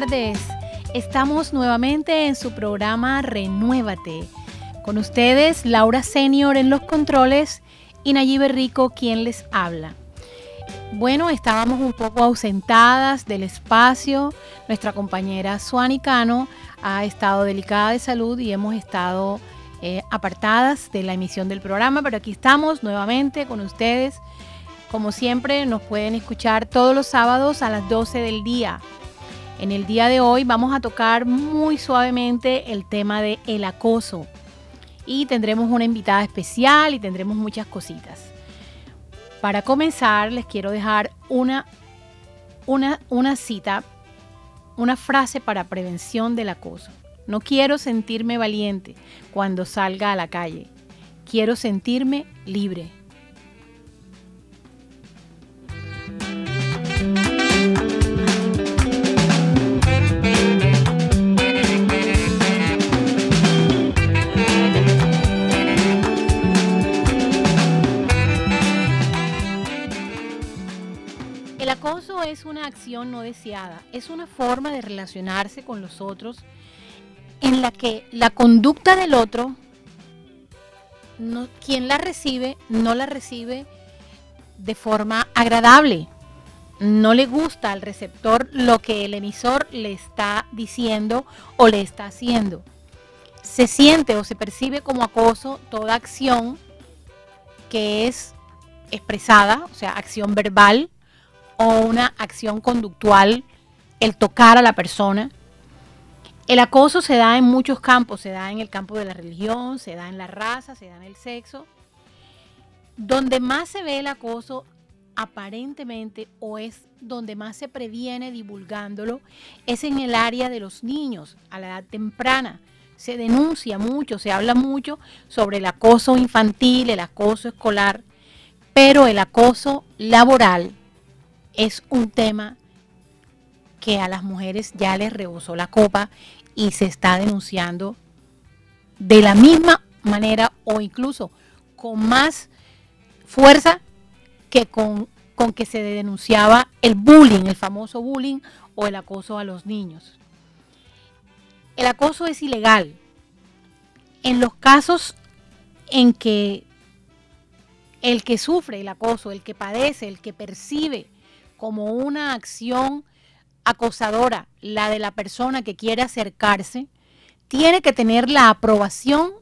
tardes. Estamos nuevamente en su programa Renuévate. Con ustedes, Laura Senior en los controles y Nayibe Rico quien les habla. Bueno, estábamos un poco ausentadas del espacio. Nuestra compañera Suani Cano ha estado delicada de salud y hemos estado eh, apartadas de la emisión del programa, pero aquí estamos nuevamente con ustedes. Como siempre, nos pueden escuchar todos los sábados a las 12 del día. En el día de hoy vamos a tocar muy suavemente el tema de el acoso y tendremos una invitada especial y tendremos muchas cositas. Para comenzar, les quiero dejar una, una, una cita, una frase para prevención del acoso. No quiero sentirme valiente cuando salga a la calle. Quiero sentirme libre. El acoso es una acción no deseada, es una forma de relacionarse con los otros en la que la conducta del otro, quien la recibe, no la recibe de forma agradable. No le gusta al receptor lo que el emisor le está diciendo o le está haciendo. Se siente o se percibe como acoso toda acción que es expresada, o sea, acción verbal, o una acción conductual, el tocar a la persona. El acoso se da en muchos campos, se da en el campo de la religión, se da en la raza, se da en el sexo. Donde más se ve el acoso aparentemente o es donde más se previene divulgándolo es en el área de los niños a la edad temprana. Se denuncia mucho, se habla mucho sobre el acoso infantil, el acoso escolar, pero el acoso laboral, es un tema que a las mujeres ya les rebosó la copa y se está denunciando de la misma manera o incluso con más fuerza que con, con que se denunciaba el bullying, el famoso bullying o el acoso a los niños. El acoso es ilegal. En los casos en que el que sufre el acoso, el que padece, el que percibe como una acción acosadora, la de la persona que quiere acercarse, tiene que tener la aprobación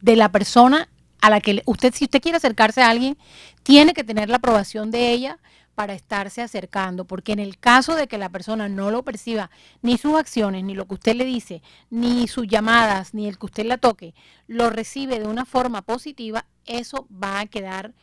de la persona a la que usted, si usted quiere acercarse a alguien, tiene que tener la aprobación de ella para estarse acercando, porque en el caso de que la persona no lo perciba, ni sus acciones, ni lo que usted le dice, ni sus llamadas, ni el que usted la toque, lo recibe de una forma positiva, eso va a quedar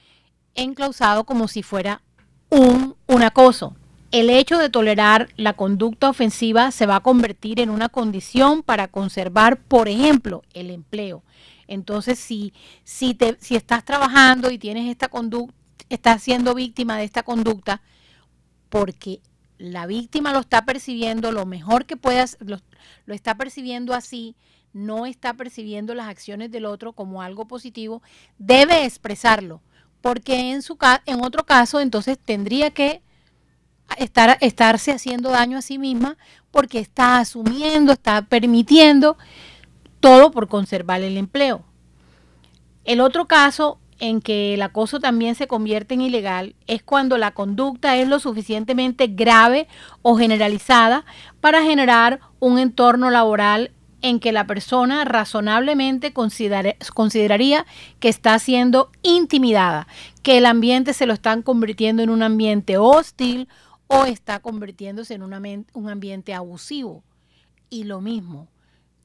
enclausado como si fuera un, acoso. El hecho de tolerar la conducta ofensiva se va a convertir en una condición para conservar, por ejemplo, el empleo. Entonces, si, si, te, si estás trabajando y tienes esta conducta, estás siendo víctima de esta conducta, porque la víctima lo está percibiendo lo mejor que puedas, lo, lo está percibiendo así, no está percibiendo las acciones del otro como algo positivo, debe expresarlo porque en, su, en otro caso entonces tendría que estar, estarse haciendo daño a sí misma porque está asumiendo, está permitiendo todo por conservar el empleo. El otro caso en que el acoso también se convierte en ilegal es cuando la conducta es lo suficientemente grave o generalizada para generar un entorno laboral en que la persona razonablemente consideraría que está siendo intimidada, que el ambiente se lo están convirtiendo en un ambiente hostil o está convirtiéndose en un ambiente abusivo. Y lo mismo,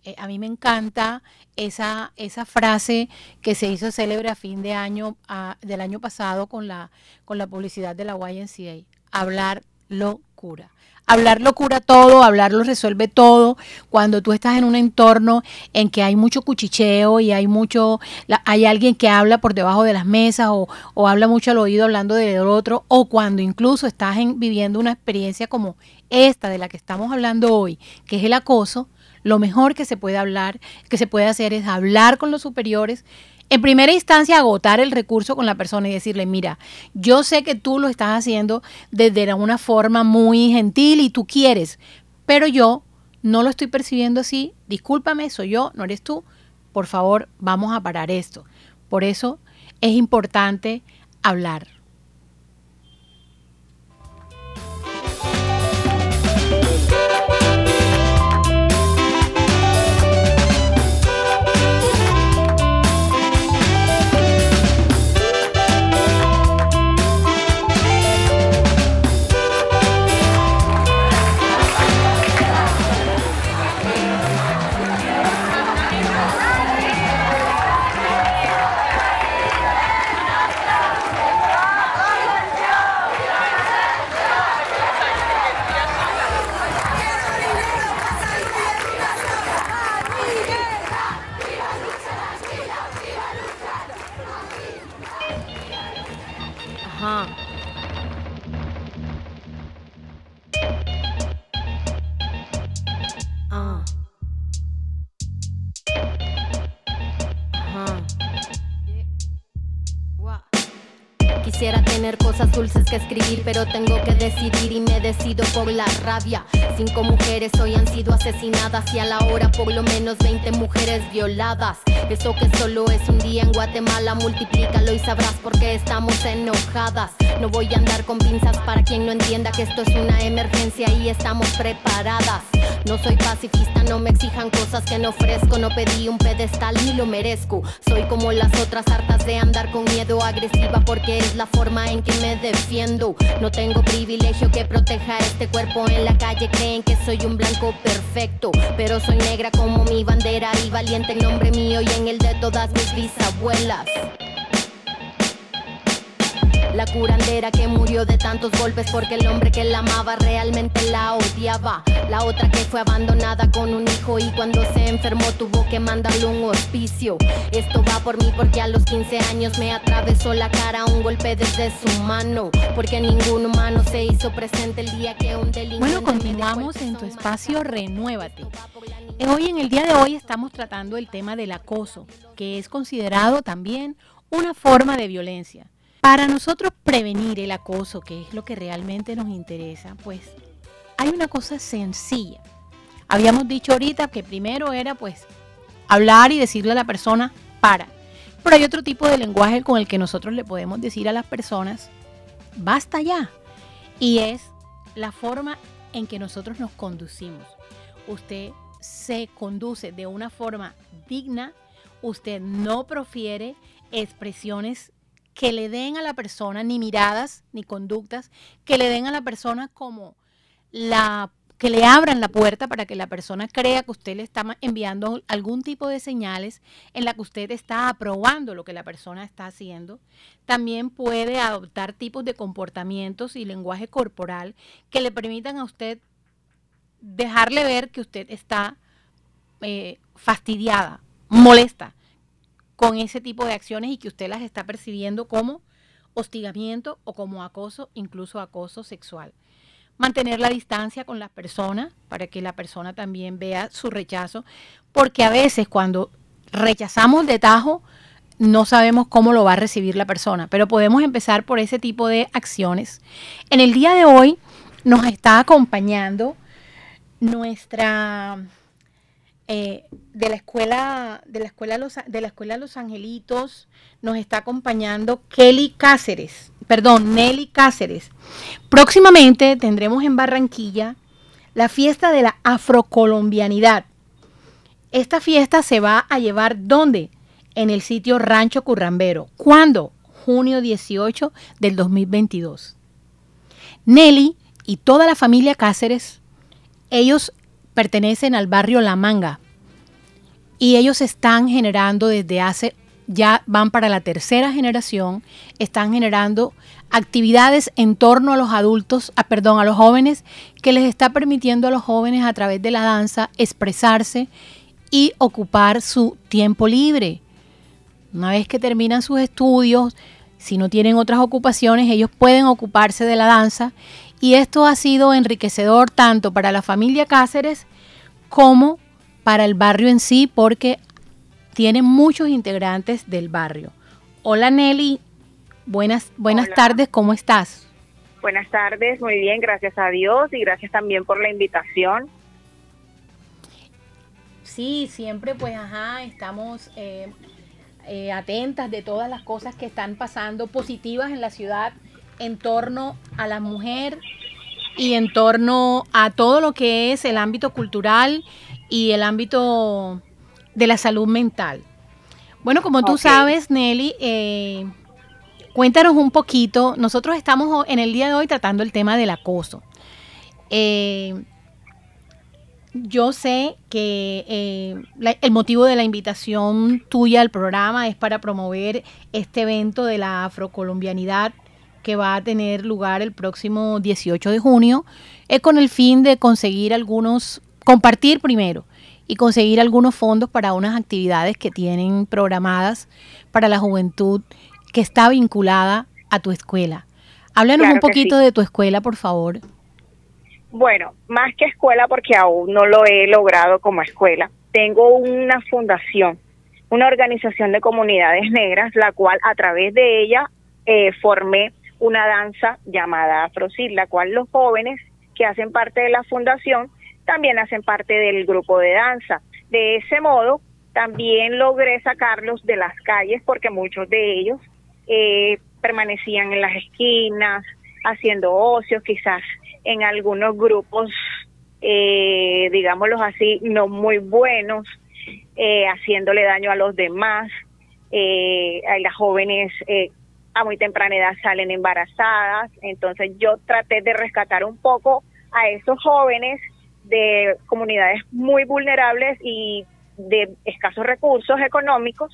eh, a mí me encanta esa, esa frase que se hizo célebre a fin de año del año pasado con la, con la publicidad de la YNCA, hablar locura. Hablarlo cura todo, hablarlo resuelve todo. Cuando tú estás en un entorno en que hay mucho cuchicheo y hay mucho, hay alguien que habla por debajo de las mesas o, habla mucho al oído hablando del otro, o cuando incluso estás viviendo una experiencia como esta de la que estamos hablando hoy, que es el acoso, lo mejor que se puede hablar, que se puede hacer es hablar con los superiores, En primera instancia, agotar el recurso con la persona y decirle, mira, yo sé que tú lo estás haciendo desde una forma muy gentil y tú quieres, pero yo no lo estoy percibiendo así, discúlpame, soy yo, no eres tú, por favor, vamos a parar esto. Por eso es importante hablar. Escribir, pero tengo que decidir y me decido por la rabia. Cinco mujeres hoy han sido asesinadas y a la hora por lo menos 20 mujeres violadas. Eso que solo es un día en Guatemala, multiplícalo y sabrás por qué estamos enojadas. No voy a andar con pinzas para quien no entienda que esto es una emergencia y estamos preparadas. No soy pacifista, no me exijan cosas que no ofrezco. No pedí un pedestal ni lo merezco. Soy como las otras hartas de andar con miedo agresiva porque es la forma en que me defiendo. No tengo privilegio que proteja este cuerpo en la calle. Creen que soy un blanco perfecto, pero soy negra como mi bandera y valiente en nombre mío en el de todas mis bisabuelas. La curandera que murió de tantos golpes porque el hombre que la amaba realmente la odiaba. La otra que fue abandonada con un hijo y cuando se enfermó tuvo que mandarle un hospicio. Esto va por mí porque a los 15 años me atravesó la cara un golpe desde su mano. Porque ningún humano se hizo presente el día que un delincuente. Bueno, continuamos en tu espacio Renuévate. Hoy en el día de hoy estamos tratando el tema del acoso, que es considerado también una forma de violencia. Para nosotros prevenir el acoso, que es lo que realmente nos interesa, pues hay una cosa sencilla. Habíamos dicho ahorita que primero era pues hablar y decirle a la persona para. Pero hay otro tipo de lenguaje con el que nosotros le podemos decir a las personas, basta ya. Y es la forma en que nosotros nos conducimos. Usted se conduce de una forma digna, usted no profiere expresiones que le den a la persona, ni miradas, ni conductas, que le den a la persona como la que le abran la puerta para que la persona crea que usted le está enviando algún tipo de señales en la que usted está aprobando lo que la persona está haciendo. También puede adoptar tipos de comportamientos y lenguaje corporal que le permitan a usted dejarle ver que usted está eh, fastidiada, molesta con ese tipo de acciones y que usted las está percibiendo como hostigamiento o como acoso, incluso acoso sexual. Mantener la distancia con las personas para que la persona también vea su rechazo, porque a veces cuando rechazamos de tajo, no sabemos cómo lo va a recibir la persona, pero podemos empezar por ese tipo de acciones. En el día de hoy nos está acompañando nuestra eh, de la escuela de la escuela Los, de la escuela Los Angelitos nos está acompañando Kelly Cáceres, perdón, Nelly Cáceres. Próximamente tendremos en Barranquilla la fiesta de la afrocolombianidad. Esta fiesta se va a llevar ¿dónde? En el sitio Rancho Currambero. ¿Cuándo? Junio 18 del 2022. Nelly y toda la familia Cáceres, ellos pertenecen al barrio La Manga y ellos están generando desde hace, ya van para la tercera generación, están generando actividades en torno a los adultos, a, perdón, a los jóvenes, que les está permitiendo a los jóvenes a través de la danza expresarse y ocupar su tiempo libre. Una vez que terminan sus estudios, si no tienen otras ocupaciones, ellos pueden ocuparse de la danza y esto ha sido enriquecedor tanto para la familia Cáceres como para el barrio en sí, porque tiene muchos integrantes del barrio. Hola Nelly, buenas, buenas tardes, ¿cómo estás? Buenas tardes, muy bien, gracias a Dios y gracias también por la invitación. Sí, siempre pues, ajá, estamos eh, eh, atentas de todas las cosas que están pasando positivas en la ciudad en torno a la mujer y en torno a todo lo que es el ámbito cultural y el ámbito de la salud mental. Bueno, como tú sabes, Nelly, eh, cuéntanos un poquito. Nosotros estamos en el día de hoy tratando el tema del acoso. Eh, yo sé que eh, el motivo de la invitación tuya al programa es para promover este evento de la afrocolombianidad que va a tener lugar el próximo 18 de junio, es con el fin de conseguir algunos, compartir primero y conseguir algunos fondos para unas actividades que tienen programadas para la juventud que está vinculada a tu escuela. Háblanos un poquito de tu escuela, por favor. Bueno, más que escuela, porque aún no lo he logrado como escuela, tengo una fundación, una organización de comunidades negras, la cual a través de ella eh, formé una danza llamada Afrosil, la cual los jóvenes que hacen parte de la fundación también hacen parte del grupo de danza. De ese modo, también logré sacarlos de las calles porque muchos de ellos eh, permanecían en las esquinas, haciendo ocios, quizás en algunos grupos, eh, digámoslos así, no muy buenos, eh, haciéndole daño a los demás. Eh, las jóvenes eh, a muy temprana edad salen embarazadas, entonces yo traté de rescatar un poco a esos jóvenes de comunidades muy vulnerables y de escasos recursos económicos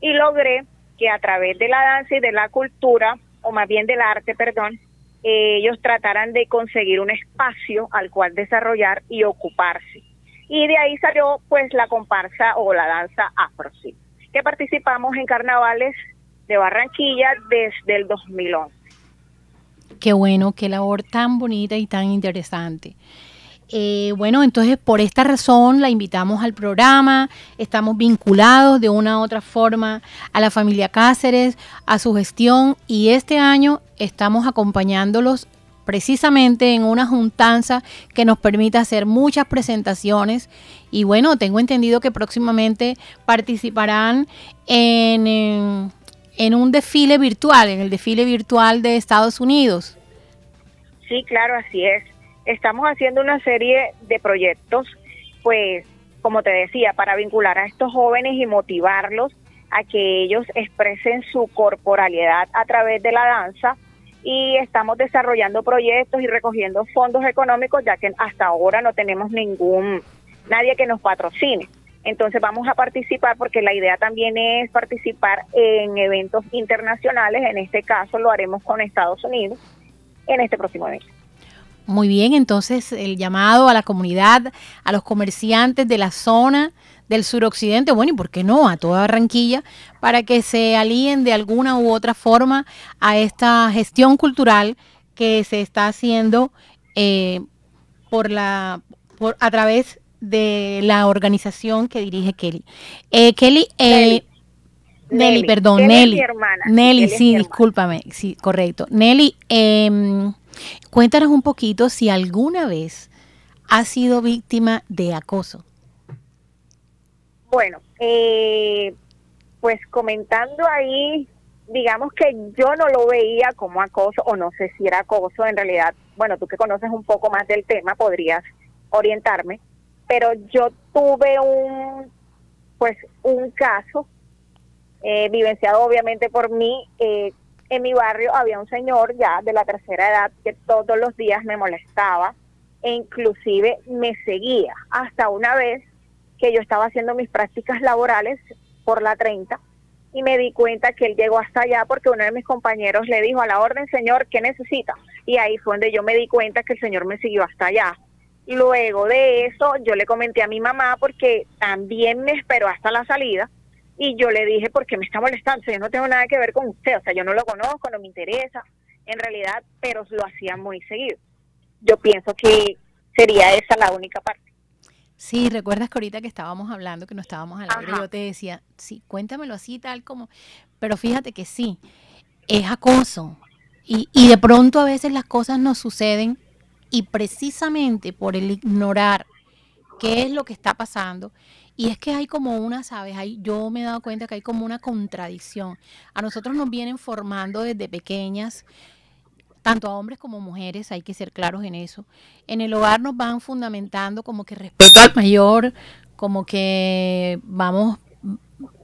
y logré que a través de la danza y de la cultura, o más bien del arte, perdón, ellos trataran de conseguir un espacio al cual desarrollar y ocuparse. Y de ahí salió pues la comparsa o la danza afro, que participamos en carnavales de Barranquilla desde el 2011. Qué bueno, qué labor tan bonita y tan interesante. Eh, bueno, entonces por esta razón la invitamos al programa, estamos vinculados de una u otra forma a la familia Cáceres, a su gestión y este año estamos acompañándolos precisamente en una juntanza que nos permita hacer muchas presentaciones y bueno, tengo entendido que próximamente participarán en en un desfile virtual, en el desfile virtual de Estados Unidos. Sí, claro, así es. Estamos haciendo una serie de proyectos, pues, como te decía, para vincular a estos jóvenes y motivarlos a que ellos expresen su corporalidad a través de la danza y estamos desarrollando proyectos y recogiendo fondos económicos ya que hasta ahora no tenemos ningún nadie que nos patrocine. Entonces vamos a participar porque la idea también es participar en eventos internacionales, en este caso lo haremos con Estados Unidos en este próximo mes. Muy bien, entonces el llamado a la comunidad, a los comerciantes de la zona del suroccidente, bueno, y por qué no, a toda Barranquilla, para que se alíen de alguna u otra forma a esta gestión cultural que se está haciendo eh, por la, por, a través de la organización que dirige Kelly. Eh, Kelly, eh, Nelly. perdón, Nelly. Nelly, sí, discúlpame, sí, correcto. Nelly, eh, cuéntanos un poquito si alguna vez has sido víctima de acoso. Bueno, eh, pues comentando ahí, digamos que yo no lo veía como acoso, o no sé si era acoso, en realidad, bueno, tú que conoces un poco más del tema, podrías orientarme pero yo tuve un, pues, un caso eh, vivenciado obviamente por mí. Eh, en mi barrio había un señor ya de la tercera edad que todos los días me molestaba e inclusive me seguía hasta una vez que yo estaba haciendo mis prácticas laborales por la 30 y me di cuenta que él llegó hasta allá porque uno de mis compañeros le dijo a la orden, señor, ¿qué necesita? Y ahí fue donde yo me di cuenta que el señor me siguió hasta allá. Luego de eso, yo le comenté a mi mamá porque también me esperó hasta la salida y yo le dije, ¿por qué me está molestando? Yo no tengo nada que ver con usted, o sea, yo no lo conozco, no me interesa, en realidad, pero lo hacía muy seguido. Yo pienso que sería esa la única parte. Sí, recuerdas que ahorita que estábamos hablando, que no estábamos al aire, yo te decía, sí, cuéntamelo así, tal como, pero fíjate que sí, es acoso. Y, y de pronto a veces las cosas nos suceden y precisamente por el ignorar qué es lo que está pasando, y es que hay como una, ¿sabes? Hay, yo me he dado cuenta que hay como una contradicción. A nosotros nos vienen formando desde pequeñas, tanto a hombres como mujeres, hay que ser claros en eso. En el hogar nos van fundamentando como que respeto al mayor, como que vamos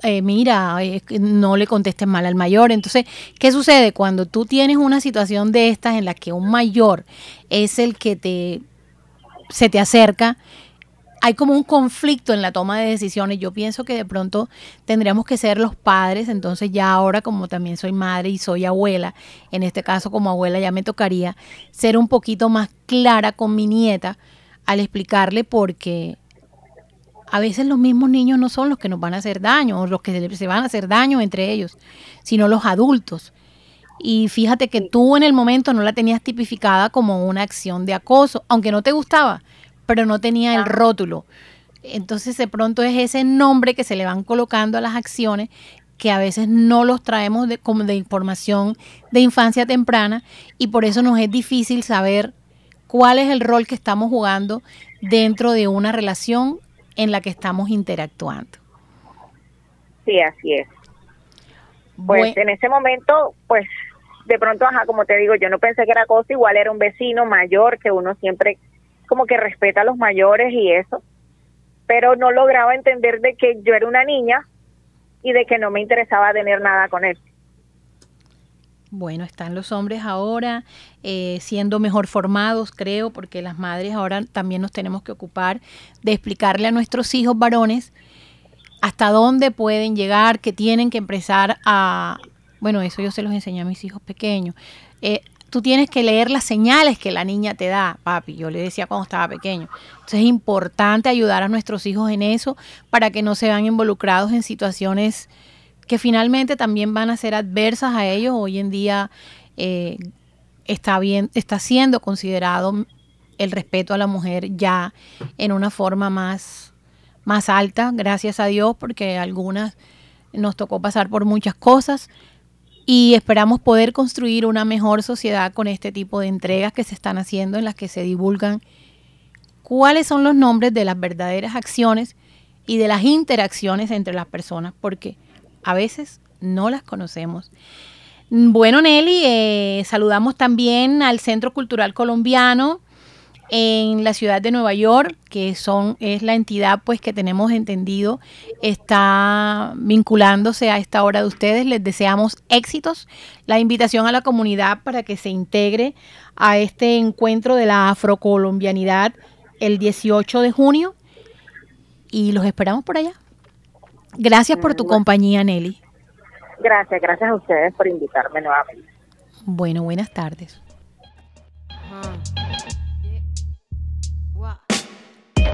eh, mira, no le contestes mal al mayor. Entonces, ¿qué sucede cuando tú tienes una situación de estas en la que un mayor es el que te se te acerca? Hay como un conflicto en la toma de decisiones. Yo pienso que de pronto tendríamos que ser los padres. Entonces ya ahora como también soy madre y soy abuela, en este caso como abuela ya me tocaría ser un poquito más clara con mi nieta al explicarle porque a veces los mismos niños no son los que nos van a hacer daño o los que se van a hacer daño entre ellos, sino los adultos. Y fíjate que tú en el momento no la tenías tipificada como una acción de acoso, aunque no te gustaba, pero no tenía el rótulo. Entonces de pronto es ese nombre que se le van colocando a las acciones que a veces no los traemos de, como de información de infancia temprana y por eso nos es difícil saber cuál es el rol que estamos jugando dentro de una relación en la que estamos interactuando. Sí, así es. Pues en ese momento, pues de pronto, ajá, como te digo, yo no pensé que era cosa, igual era un vecino mayor que uno siempre como que respeta a los mayores y eso, pero no lograba entender de que yo era una niña y de que no me interesaba tener nada con él. Bueno, están los hombres ahora eh, siendo mejor formados, creo, porque las madres ahora también nos tenemos que ocupar de explicarle a nuestros hijos varones hasta dónde pueden llegar, que tienen que empezar a, bueno, eso yo se los enseñé a mis hijos pequeños. Eh, tú tienes que leer las señales que la niña te da, papi. Yo le decía cuando estaba pequeño. Entonces es importante ayudar a nuestros hijos en eso para que no se vean involucrados en situaciones que finalmente también van a ser adversas a ellos. Hoy en día eh, está bien, está siendo considerado el respeto a la mujer ya en una forma más, más alta, gracias a Dios, porque algunas nos tocó pasar por muchas cosas y esperamos poder construir una mejor sociedad con este tipo de entregas que se están haciendo en las que se divulgan cuáles son los nombres de las verdaderas acciones y de las interacciones entre las personas, porque a veces no las conocemos. Bueno, Nelly, eh, saludamos también al Centro Cultural Colombiano en la ciudad de Nueva York, que son es la entidad pues que tenemos entendido está vinculándose a esta hora de ustedes. Les deseamos éxitos. La invitación a la comunidad para que se integre a este encuentro de la afrocolombianidad el 18 de junio y los esperamos por allá. Gracias por tu compañía, Nelly. Gracias, gracias a ustedes por invitarme nuevamente. Bueno, buenas tardes.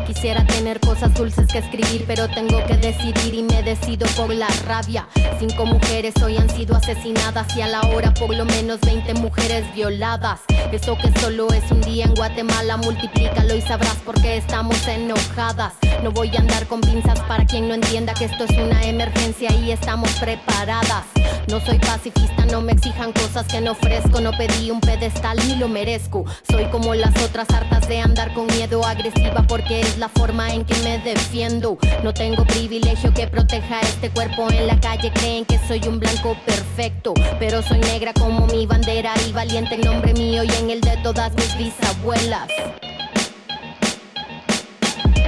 Quisiera tener cosas dulces que escribir, pero tengo que decidir y me decido por la rabia. Cinco mujeres hoy han sido asesinadas y a la hora por lo menos 20 mujeres violadas. Eso que solo es un día en Guatemala, multiplícalo y sabrás por qué estamos enojadas. No voy a andar con pinzas para quien no entienda que esto es una emergencia y estamos preparadas. No soy pacifista, no me exijan cosas que no ofrezco. No pedí un pedestal ni lo merezco. Soy como las otras hartas de andar con miedo agresiva porque es la forma en que me defiendo. No tengo privilegio que proteja este cuerpo en la calle. Creen que soy un blanco perfecto, pero soy negra como mi bandera y valiente en nombre mío y en el de todas mis bisabuelas.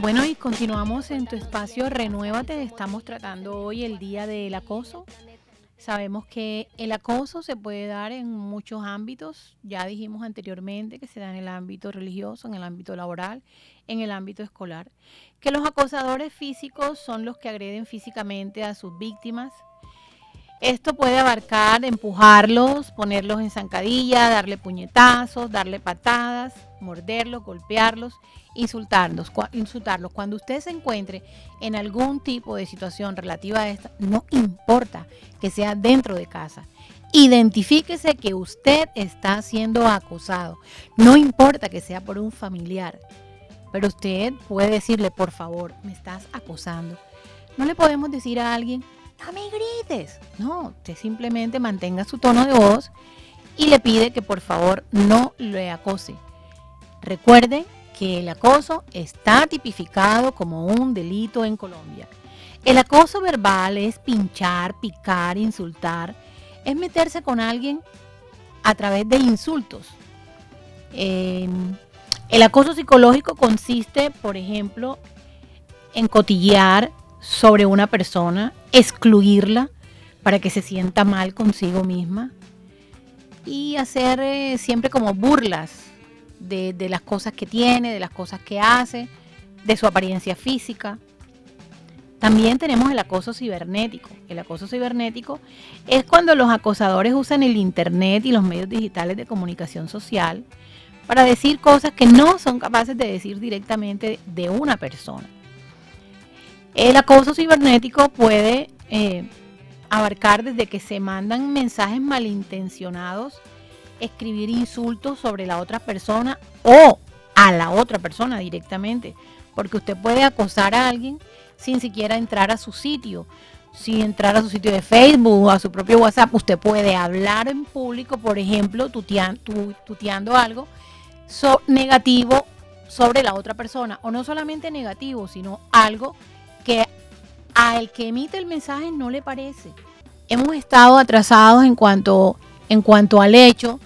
Bueno, y continuamos en tu espacio Renuévate. Estamos tratando hoy el día del acoso. Sabemos que el acoso se puede dar en muchos ámbitos. Ya dijimos anteriormente que se da en el ámbito religioso, en el ámbito laboral, en el ámbito escolar. Que los acosadores físicos son los que agreden físicamente a sus víctimas. Esto puede abarcar empujarlos, ponerlos en zancadilla, darle puñetazos, darle patadas, morderlos, golpearlos insultarlos, insultarlos. Cuando usted se encuentre en algún tipo de situación relativa a esta, no importa que sea dentro de casa. Identifíquese que usted está siendo acosado. No importa que sea por un familiar. Pero usted puede decirle, por favor, me estás acosando. No le podemos decir a alguien, no me grites. No, usted simplemente mantenga su tono de voz y le pide que por favor no le acose. Recuerde que el acoso está tipificado como un delito en Colombia. El acoso verbal es pinchar, picar, insultar, es meterse con alguien a través de insultos. el acoso psicológico consiste, por ejemplo, en cotillear sobre una persona, excluirla para que se sienta mal consigo misma y hacer eh, siempre como burlas de, las cosas que tiene, de las cosas que hace, de su apariencia física. También tenemos el acoso cibernético. El acoso cibernético es cuando los acosadores usan el Internet y los medios digitales de comunicación social para decir cosas que no son capaces de decir directamente de una persona. El acoso cibernético puede eh, abarcar desde que se mandan mensajes malintencionados escribir insultos sobre la otra persona o a la otra persona directamente, porque usted puede acosar a alguien sin siquiera entrar a su sitio, sin entrar a su sitio de Facebook o a su propio WhatsApp. Usted puede hablar en público, por ejemplo, tuteando, algo negativo sobre la otra persona, o no solamente negativo, sino algo que al que emite el mensaje no le parece. Hemos estado atrasados en cuanto, en cuanto al hecho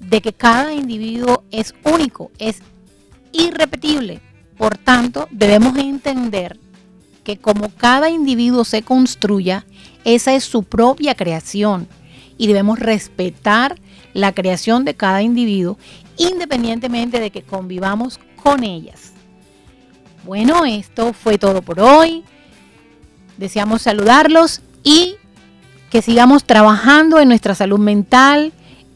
de que cada individuo es único, es irrepetible. Por tanto, debemos entender que como cada individuo se construya, esa es su propia creación y debemos respetar la creación de cada individuo independientemente de que convivamos con ellas. Bueno, esto fue todo por hoy. Deseamos saludarlos y que sigamos trabajando en nuestra salud mental,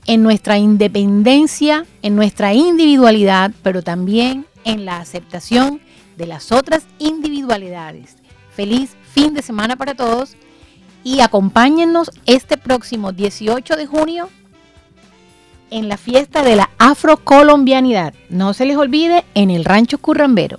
en nuestra independencia, en nuestra individualidad, pero también en la aceptación de las otras individualidades. Feliz fin de semana para todos y acompáñennos este próximo 18 de junio en la fiesta de la afrocolombianidad. No se les olvide en el Rancho Currambero.